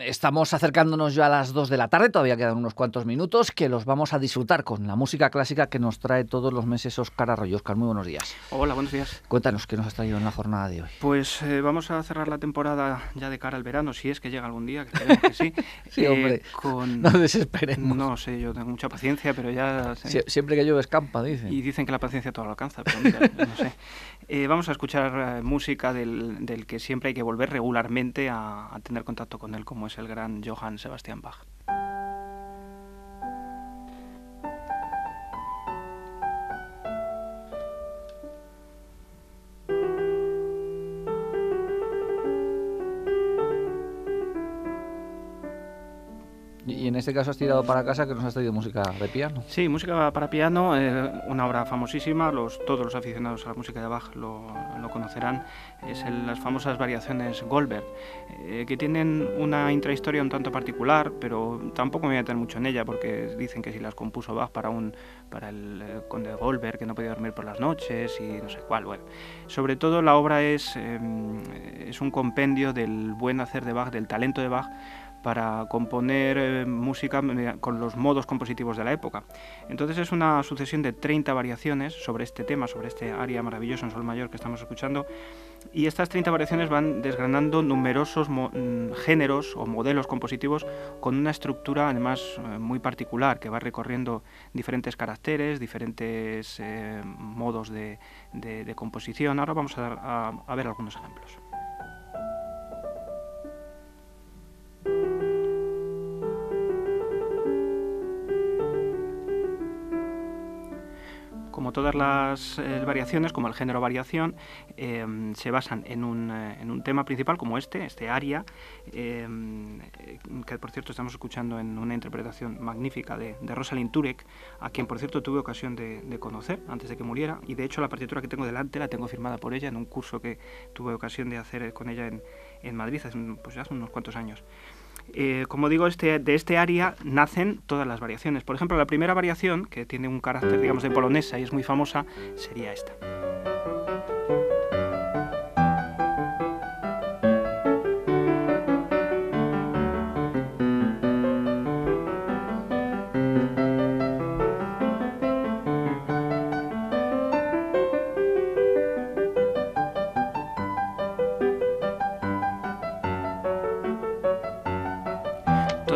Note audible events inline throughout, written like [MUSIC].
Estamos acercándonos ya a las 2 de la tarde, todavía quedan unos cuantos minutos que los vamos a disfrutar con la música clásica que nos trae todos los meses Óscar Arroyo. Óscar, muy buenos días. Hola, buenos días. Cuéntanos qué nos has traído en la jornada de hoy. Pues eh, vamos a cerrar la temporada ya de cara al verano, si es que llega algún día, que [LAUGHS] que sí. sí, eh, hombre, con... no desesperemos. No sé, yo tengo mucha paciencia, pero ya... siempre que llueve escampa, dicen. Y dicen que la paciencia todo lo alcanza, pero mira, no sé. [LAUGHS] Eh, vamos a escuchar música del, del, que siempre hay que volver regularmente a, a tener contacto con él, como es el gran Johann Sebastian Bach. Este caso has tirado para casa que nos has traído música de piano. Sí, música para piano, eh, una obra famosísima, los, todos los aficionados a la música de Bach lo, lo conocerán, es las famosas variaciones Goldberg, eh, que tienen una intrahistoria un tanto particular, pero tampoco me voy a meter mucho en ella porque dicen que si las compuso Bach para, un, para el, eh, conde Goldberg, que no podía dormir por las noches y no sé cuál. Bueno, sobre todo la obra es, es un compendio del buen hacer de Bach, del talento de Bach, para componer eh, música con los modos compositivos de la época. Entonces es una sucesión de 30 variaciones sobre este tema, sobre este área maravilloso en sol mayor que estamos escuchando, y estas 30 variaciones van desgranando numerosos mm, géneros o modelos compositivos con una estructura además eh, muy particular que va recorriendo diferentes caracteres, diferentes eh, modos de, composición. Ahora vamos a ver algunos ejemplos. Como todas las eh, variaciones, como el género variación, em, se basan en un, eh, en un, tema principal como este, este aria, em, que por cierto estamos escuchando en una interpretación magnífica de, de Rosalind Turek, a quien por cierto tuve ocasión de, conocer antes de que muriera, y de hecho la partitura que tengo delante la tengo firmada por ella en un curso que tuve ocasión de hacer con ella en, en Madrid hace pues hace unos cuantos años. Eh, como digo, este, de este área nacen todas las variaciones. Por ejemplo, la primera variación, que tiene un carácter, digamos, de polonesa y es muy famosa, sería esta.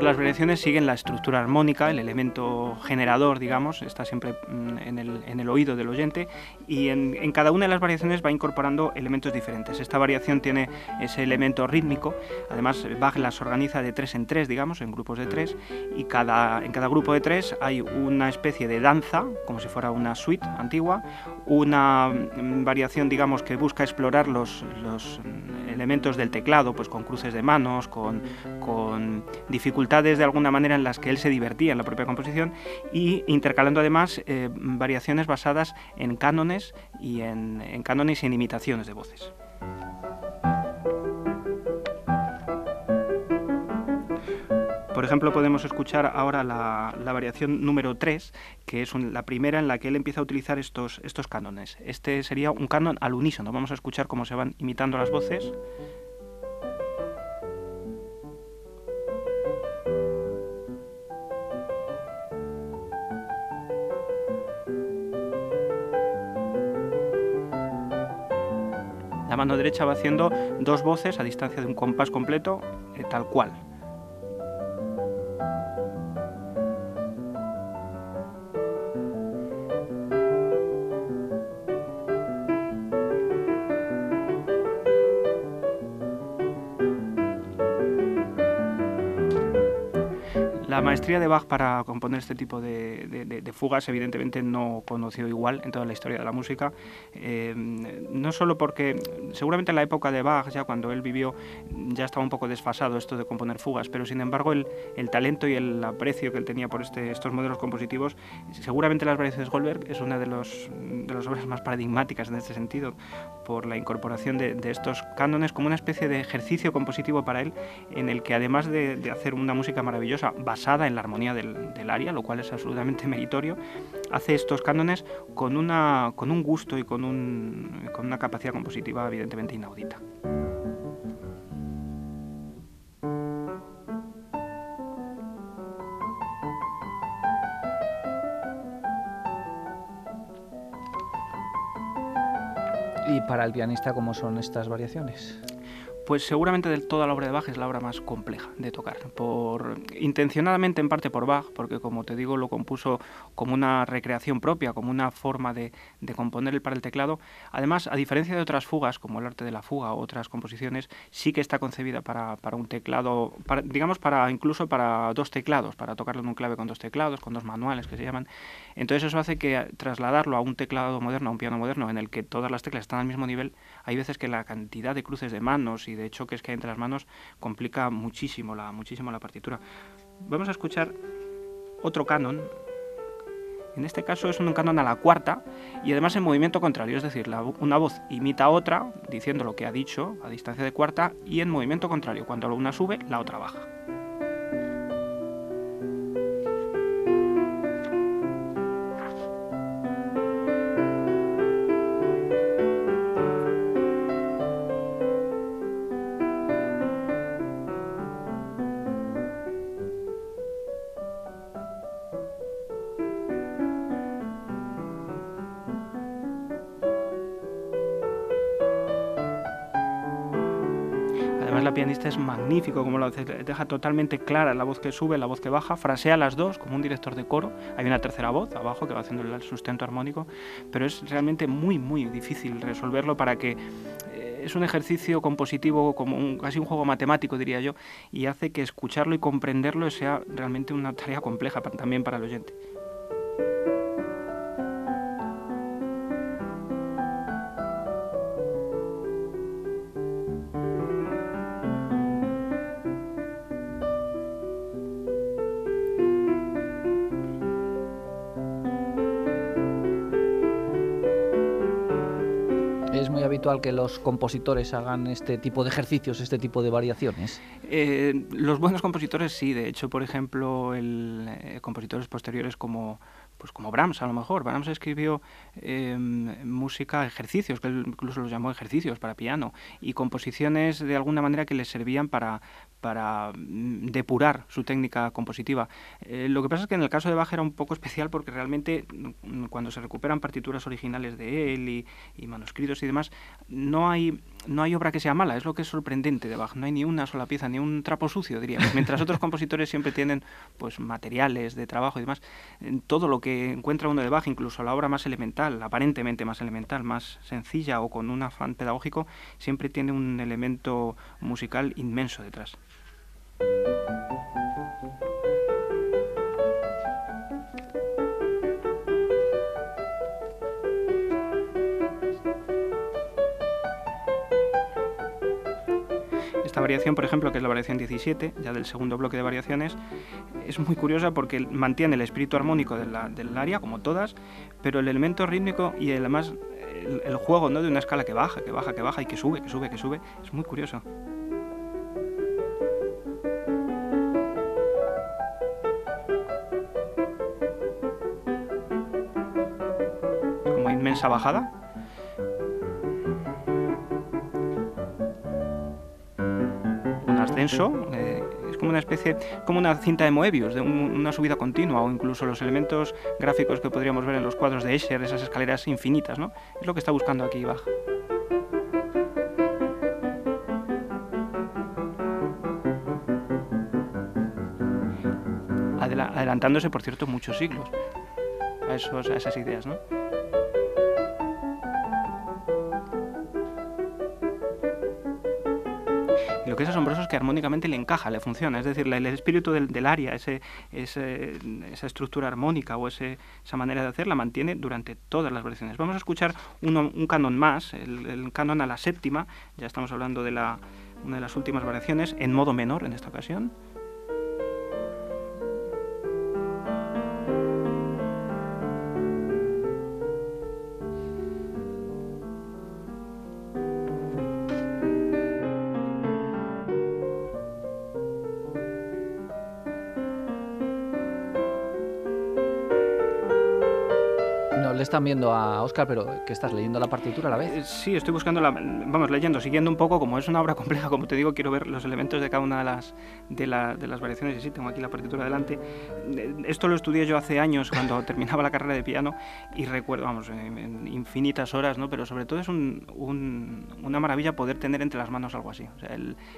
Las variaciones siguen la estructura armónica, el elemento generador, digamos, está siempre mm, en el, en el oído del oyente y en, en, cada una de las variaciones va incorporando elementos diferentes. Esta variación tiene ese elemento rítmico, además Bach las organiza de tres en tres, digamos, en grupos de tres y cada, en cada grupo de tres hay una especie de danza, como si fuera una suite antigua, una mm, variación, digamos, que busca explorar los, los elementos del teclado, pues con cruces de manos, con, con dificultades de alguna manera en las que él se divertía en la propia composición y intercalando además eh, variaciones basadas en cánones y en, cánones y en imitaciones de voces. Por ejemplo, podemos escuchar ahora la, variación número 3, que es la primera en la que él empieza a utilizar estos, estos cánones. Este sería un canon al unísono. Vamos a escuchar cómo se van imitando las voces. Mano derecha va haciendo dos voces a distancia de un compás completo, eh, tal cual. La maestría de Bach para componer este tipo de, fugas, evidentemente no conoció igual en toda la historia de la música. Eh, no solo porque, seguramente en la época de Bach, ya cuando él vivió, ya estaba un poco desfasado esto de componer fugas, pero sin embargo el, talento y el aprecio que él tenía por este, estos modelos compositivos, seguramente las variaciones Goldberg es una de, los, de las obras más paradigmáticas en este sentido, por la incorporación de, estos cánones como una especie de ejercicio compositivo para él, en el que además de, de hacer una música maravillosa, basada en la armonía del, del aria, lo cual es absolutamente meritorio, hace estos cánones con, una, con un gusto y con, un, con una capacidad compositiva evidentemente inaudita. ¿Y para el pianista cómo son estas variaciones? Pues seguramente de toda la obra de Bach es la obra más compleja de tocar, por intencionadamente en parte por Bach, porque como te digo lo compuso como una recreación propia, como una forma de, de componer para el teclado. Además, a diferencia de otras fugas, como el arte de la fuga o otras composiciones, sí que está concebida para, para un teclado, digamos para incluso para dos teclados, para tocarlo en un clave con dos teclados, con dos manuales que se llaman. Entonces eso hace que trasladarlo a un teclado moderno, a un piano moderno, en el que todas las teclas están al mismo nivel, hay veces que la cantidad de cruces de manos y de choques que hay entre las manos complica muchísimo la, muchísimo la partitura. Vamos a escuchar otro canon. En este caso es un canon a la cuarta y además en movimiento contrario, es decir, una voz imita a otra diciendo lo que ha dicho a distancia de cuarta y en movimiento contrario, cuando una sube, la otra baja. La pianista es magnífico, como lo hace, deja totalmente clara la voz que sube, la voz que baja, frasea las dos como un director de coro. Hay una tercera voz abajo que va haciendo el sustento armónico, pero es realmente muy, muy difícil resolverlo para que eh, es un ejercicio compositivo, como un, casi un juego matemático, diría yo, y hace que escucharlo y comprenderlo sea realmente una tarea compleja también para el oyente. Que los compositores hagan este tipo de ejercicios, este tipo de variaciones? Eh, los buenos compositores sí, de hecho, por ejemplo, el, eh, compositores posteriores como pues como Brahms a lo mejor. Brahms escribió em, música, ejercicios, que incluso los llamó ejercicios para piano, y composiciones de alguna manera que les servían para, para mm, depurar su técnica compositiva. Eh, lo que pasa es que en el caso de Bach era un poco especial porque realmente mm, cuando se recuperan partituras originales de él y, manuscritos y demás, no hay no hay obra que sea mala, es lo que es sorprendente de Bach. No hay ni una sola pieza, ni un trapo sucio, diríamos. Mientras otros compositores siempre tienen pues materiales de trabajo y demás, todo lo que encuentra uno de incluso la obra más elemental, aparentemente más elemental, más sencilla o con un afán pedagógico, siempre tiene un elemento musical inmenso detrás. Esta variación, por ejemplo, que es la variación 17, ya del segundo bloque de variaciones, es muy curiosa porque mantiene el espíritu armónico del área, como todas, pero el elemento rítmico y además el, el juego ¿no? de una escala que baja, que baja, que baja y que sube, que sube, que sube, es muy curioso. Como inmensa bajada. Eh, es como una especie, como una cinta de Moebius, de una subida continua, o incluso los elementos gráficos que podríamos ver en los cuadros de Escher, esas escaleras infinitas, ¿no? Es lo que está buscando aquí Bach. adelantándose, por cierto, muchos siglos a, a esas ideas, ¿no? Lo que es asombroso es que armónicamente le encaja, le funciona. Es decir, el espíritu del, área, esa estructura armónica o esa manera de hacer, la mantiene durante todas las versiones. Vamos a escuchar un canon más, el, el, canon a la séptima. Ya estamos hablando de una de las últimas variaciones, en modo menor en esta ocasión. Están viendo a Oscar, pero que estás leyendo la partitura a la vez. Eh, sí, estoy buscando la, vamos leyendo, siguiendo un poco, como es una obra [LAUGHS] compleja, como te digo, quiero ver los elementos de cada una de las de, de las variaciones y sí, tengo aquí la partitura delante. Eh, esto lo estudié yo hace años cuando [LAUGHS] terminaba la carrera de piano y recuerdo, vamos, en infinitas horas, ¿no? Pero sobre todo es un, una maravilla poder tener entre las manos algo así. O sea,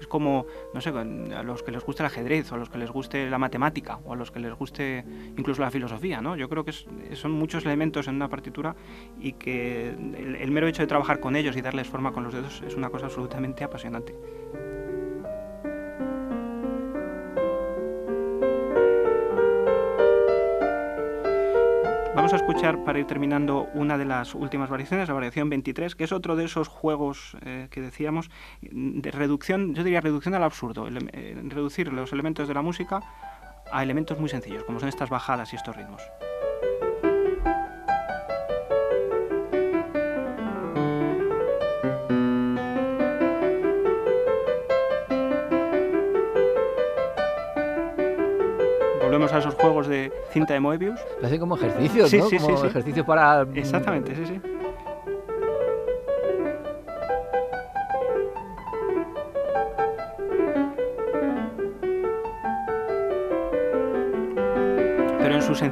es como, no sé, a los que les guste el ajedrez o a los que les guste la matemática o a los que les guste incluso la filosofía, ¿no? Yo creo que son muchos elementos en una partitura y que el, mero hecho de trabajar con ellos y darles forma con los dedos es una cosa absolutamente apasionante. Vamos a escuchar para ir terminando una de las últimas variaciones, la variación 23, que es otro de esos juegos eh, que decíamos de reducción, yo diría reducción al absurdo, eh, reducir los elementos de la música a elementos muy sencillos, como son estas bajadas y estos ritmos. A esos juegos de cinta de Moebius. Parece como ejercicios, ¿no? Sí, como ejercicio para... Exactamente, sí, sí.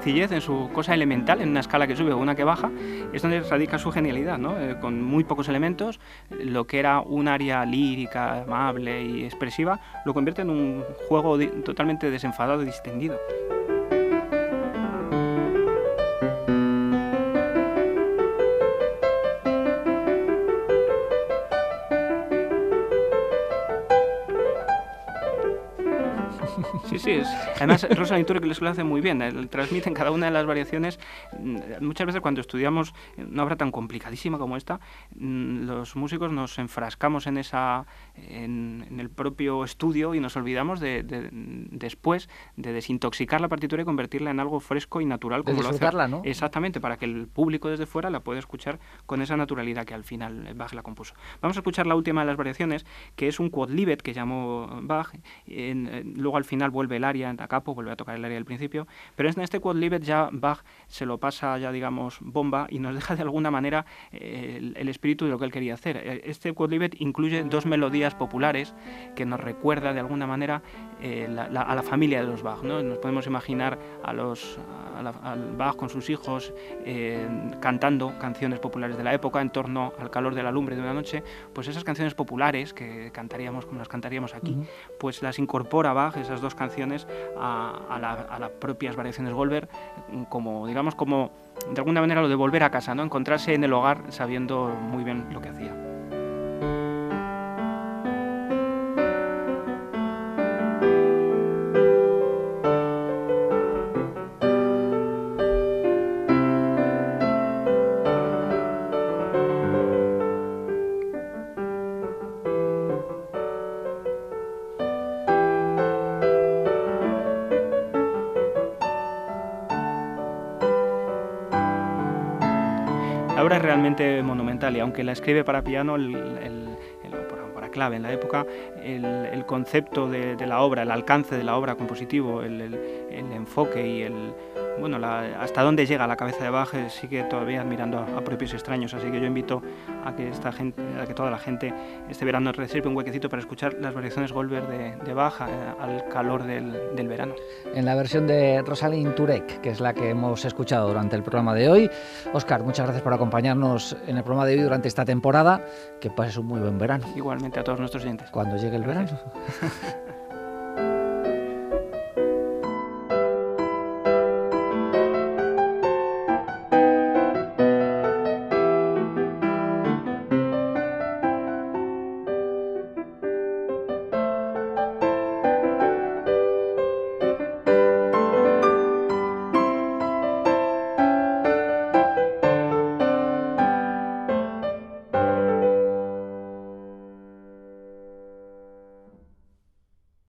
En su cosa elemental, en una escala que sube o una que baja, es donde radica su genialidad, ¿no? Eh, con muy pocos elementos, lo que era un área lírica, amable y expresiva, lo convierte en un juego totalmente desenfadado y distendido. sí, es. Además, Rosa que lo hace muy bien. Él transmite en cada una de las variaciones. Mm, muchas veces cuando estudiamos una obra tan complicadísima como esta, mm, los músicos nos enfrascamos en esa, en, el propio estudio y nos olvidamos de, después de desintoxicar la partitura y convertirla en algo fresco y natural como lo hace. ¿no? Exactamente, para que el público desde fuera la pueda escuchar con esa naturalidad que al final Bach la compuso. Vamos a escuchar la última de las variaciones, que es un quodlibet que llamó Bach. luego al final vuelve el área a capo, vuelve a tocar el área del principio, pero en este Quodlibet ya Bach se lo pasa ya, digamos, bomba y nos deja de alguna manera eh, el, espíritu de lo que él quería hacer. Eh, este Quodlibet incluye dos melodías populares que nos recuerda de alguna manera eh, a la familia de los Bach. ¿no? Nos podemos imaginar a los, al Bach con sus hijos cantando canciones populares de la época en torno al calor de la lumbre de una noche, pues esas canciones populares que cantaríamos como las cantaríamos aquí, pues las incorpora Bach, esas dos canciones a, las propias variaciones Goldberg, como, digamos, como de alguna manera lo de volver a casa, ¿no? encontrarse en el hogar sabiendo muy bien lo que hacía. Es realmente monumental y aunque la escribe para piano, el, para clave en la época, el, concepto de, la obra, el alcance de la obra compositivo, el enfoque y el, bueno, hasta dónde llega la cabeza de Bach sigue todavía admirando a, propios extraños. Así que yo invito a que esta gente, a que toda la gente este verano reciba un huequecito para escuchar las variaciones Goldberg de, de Bach eh, al calor del, del, verano. En la versión de Rosalind Turek, que es la que hemos escuchado durante el programa de hoy. Oscar, muchas gracias por acompañarnos en el programa de hoy durante esta temporada. Que pases un muy buen verano. Igualmente a todos nuestros oyentes. Cuando llegue el verano. [LAUGHS]